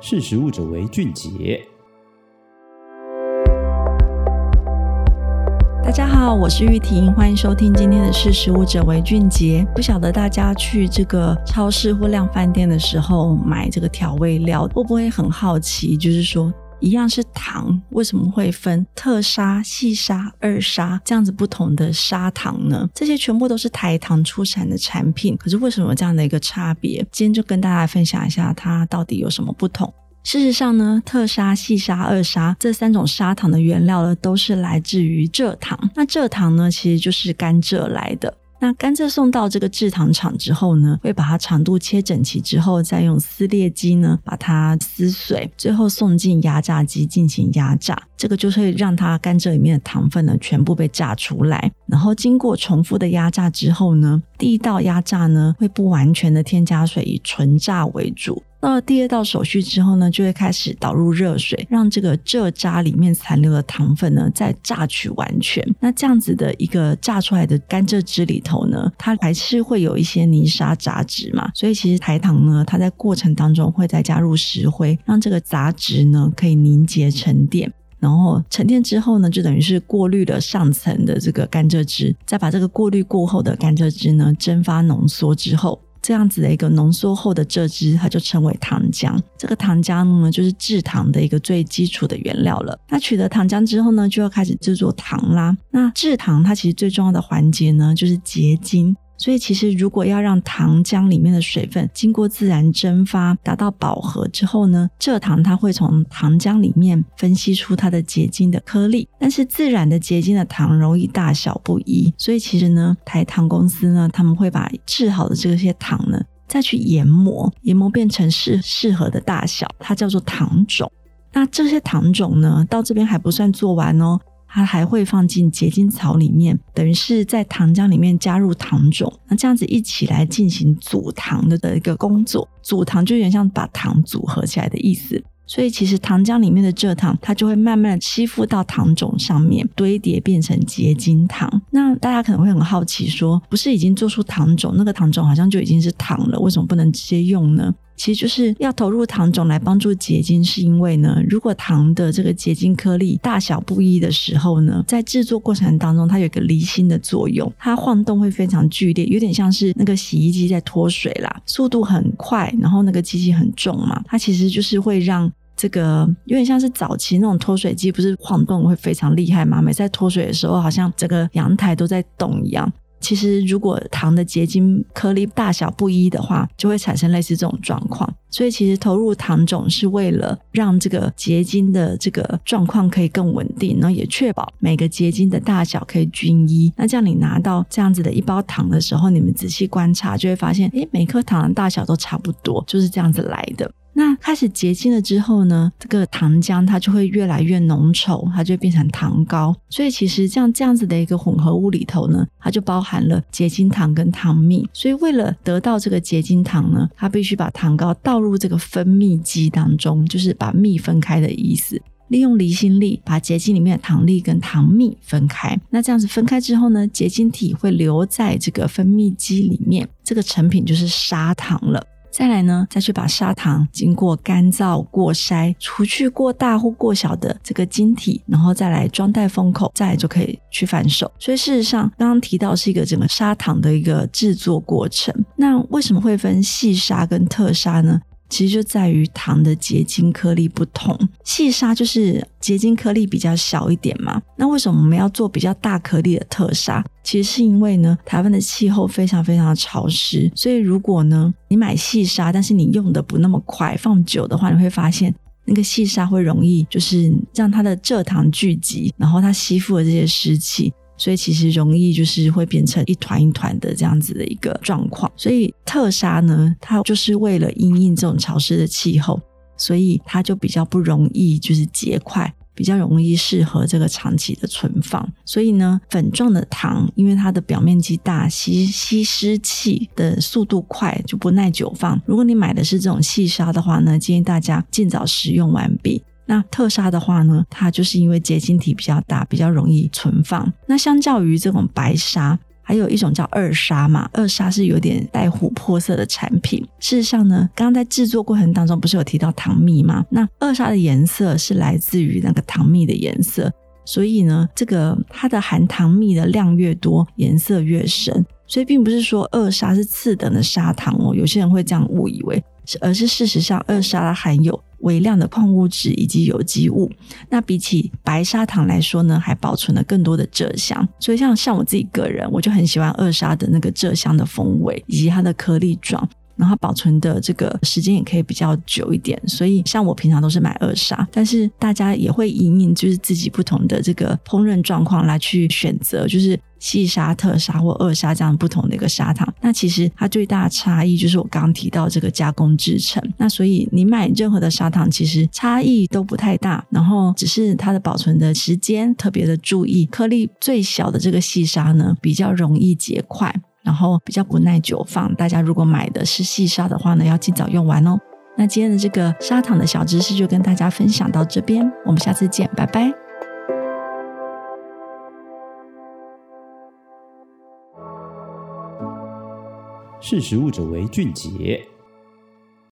识时务者为俊杰。大家好，我是玉婷，欢迎收听今天的识时务者为俊杰。不晓得大家去这个超市或量饭店的时候买这个调味料，会不会很好奇？就是说，一样是糖，为什么会分特砂、细砂、二砂这样子不同的砂糖呢？这些全部都是台糖出产的产品，可是为什么这样的一个差别？今天就跟大家分享一下，它到底有什么不同。事实上呢，特砂、细砂、二砂这三种砂糖的原料呢，都是来自于蔗糖。那蔗糖呢，其实就是甘蔗来的。那甘蔗送到这个制糖厂之后呢，会把它长度切整齐之后，再用撕裂机呢把它撕碎，最后送进压榨机进行压榨。这个就会让它甘蔗里面的糖分呢全部被榨出来。然后经过重复的压榨之后呢，第一道压榨呢会不完全的添加水，以纯榨为主。到了第二道手续之后呢，就会开始导入热水，让这个蔗渣里面残留的糖分呢再榨取完全。那这样子的一个榨出来的甘蔗汁里头呢，它还是会有一些泥沙杂质嘛。所以其实台糖呢，它在过程当中会再加入石灰，让这个杂质呢可以凝结沉淀。然后沉淀之后呢，就等于是过滤了上层的这个甘蔗汁，再把这个过滤过后的甘蔗汁呢蒸发浓缩之后。这样子的一个浓缩后的蔗汁，它就称为糖浆。这个糖浆呢，就是制糖的一个最基础的原料了。那取得糖浆之后呢，就要开始制作糖啦。那制糖它其实最重要的环节呢，就是结晶。所以，其实如果要让糖浆里面的水分经过自然蒸发达到饱和之后呢，蔗糖它会从糖浆里面分析出它的结晶的颗粒。但是自然的结晶的糖容易大小不一，所以其实呢，台糖公司呢，他们会把制好的这些糖呢，再去研磨，研磨变成适适合的大小，它叫做糖种。那这些糖种呢，到这边还不算做完哦。它还会放进结晶槽里面，等于是在糖浆里面加入糖种，那这样子一起来进行组糖的的一个工作。组糖就有点像把糖组合起来的意思。所以其实糖浆里面的蔗糖，它就会慢慢的吸附到糖种上面，堆叠变成结晶糖。那大家可能会很好奇说，不是已经做出糖种，那个糖种好像就已经是糖了，为什么不能直接用呢？其实就是要投入糖种来帮助结晶，是因为呢，如果糖的这个结晶颗粒大小不一的时候呢，在制作过程当中，它有一个离心的作用，它晃动会非常剧烈，有点像是那个洗衣机在脱水啦，速度很快，然后那个机器很重嘛，它其实就是会让这个有点像是早期那种脱水机，不是晃动会非常厉害吗？每次在脱水的时候，好像整个阳台都在动一样。其实，如果糖的结晶颗粒大小不一的话，就会产生类似这种状况。所以，其实投入糖种是为了让这个结晶的这个状况可以更稳定，然后也确保每个结晶的大小可以均一。那这样，你拿到这样子的一包糖的时候，你们仔细观察就会发现，诶，每颗糖的大小都差不多，就是这样子来的。那开始结晶了之后呢，这个糖浆它就会越来越浓稠，它就变成糖膏。所以其实像这样子的一个混合物里头呢，它就包含了结晶糖跟糖蜜。所以为了得到这个结晶糖呢，它必须把糖膏倒入这个分蜜机当中，就是把蜜分开的意思。利用离心力把结晶里面的糖粒跟糖蜜分开。那这样子分开之后呢，结晶体会留在这个分蜜机里面，这个成品就是砂糖了。再来呢，再去把砂糖经过干燥、过筛，除去过大或过小的这个晶体，然后再来装袋封口，再来就可以去贩售。所以事实上，刚刚提到是一个整个砂糖的一个制作过程。那为什么会分细砂跟特砂呢？其实就在于糖的结晶颗粒不同，细砂就是结晶颗粒比较小一点嘛。那为什么我们要做比较大颗粒的特砂？其实是因为呢，台湾的气候非常非常的潮湿，所以如果呢你买细砂，但是你用的不那么快，放久的话，你会发现那个细砂会容易就是让它的蔗糖聚集，然后它吸附了这些湿气。所以其实容易就是会变成一团一团的这样子的一个状况。所以特砂呢，它就是为了因应这种潮湿的气候，所以它就比较不容易就是结块，比较容易适合这个长期的存放。所以呢，粉状的糖，因为它的表面积大，吸吸湿气的速度快，就不耐久放。如果你买的是这种细砂的话呢，建议大家尽早食用完毕。那特砂的话呢，它就是因为结晶体比较大，比较容易存放。那相较于这种白砂，还有一种叫二砂嘛，二砂是有点带琥珀色的产品。事实上呢，刚刚在制作过程当中不是有提到糖蜜吗？那二砂的颜色是来自于那个糖蜜的颜色，所以呢，这个它的含糖蜜的量越多，颜色越深。所以并不是说二砂是次等的砂糖哦，有些人会这样误以为，而是事实上二砂含有微量的矿物质以及有机物，那比起白砂糖来说呢，还保存了更多的蔗香。所以像像我自己个人，我就很喜欢二砂的那个蔗香的风味以及它的颗粒状，然后保存的这个时间也可以比较久一点。所以像我平常都是买二砂，但是大家也会因应就是自己不同的这个烹饪状况来去选择，就是。细砂、特砂或二砂这样不同的一个砂糖，那其实它最大的差异就是我刚刚提到这个加工制程。那所以你买任何的砂糖，其实差异都不太大，然后只是它的保存的时间特别的注意。颗粒最小的这个细砂呢，比较容易结块，然后比较不耐久放。大家如果买的是细砂的话呢，要尽早用完哦。那今天的这个砂糖的小知识就跟大家分享到这边，我们下次见，拜拜。识时务者为俊杰。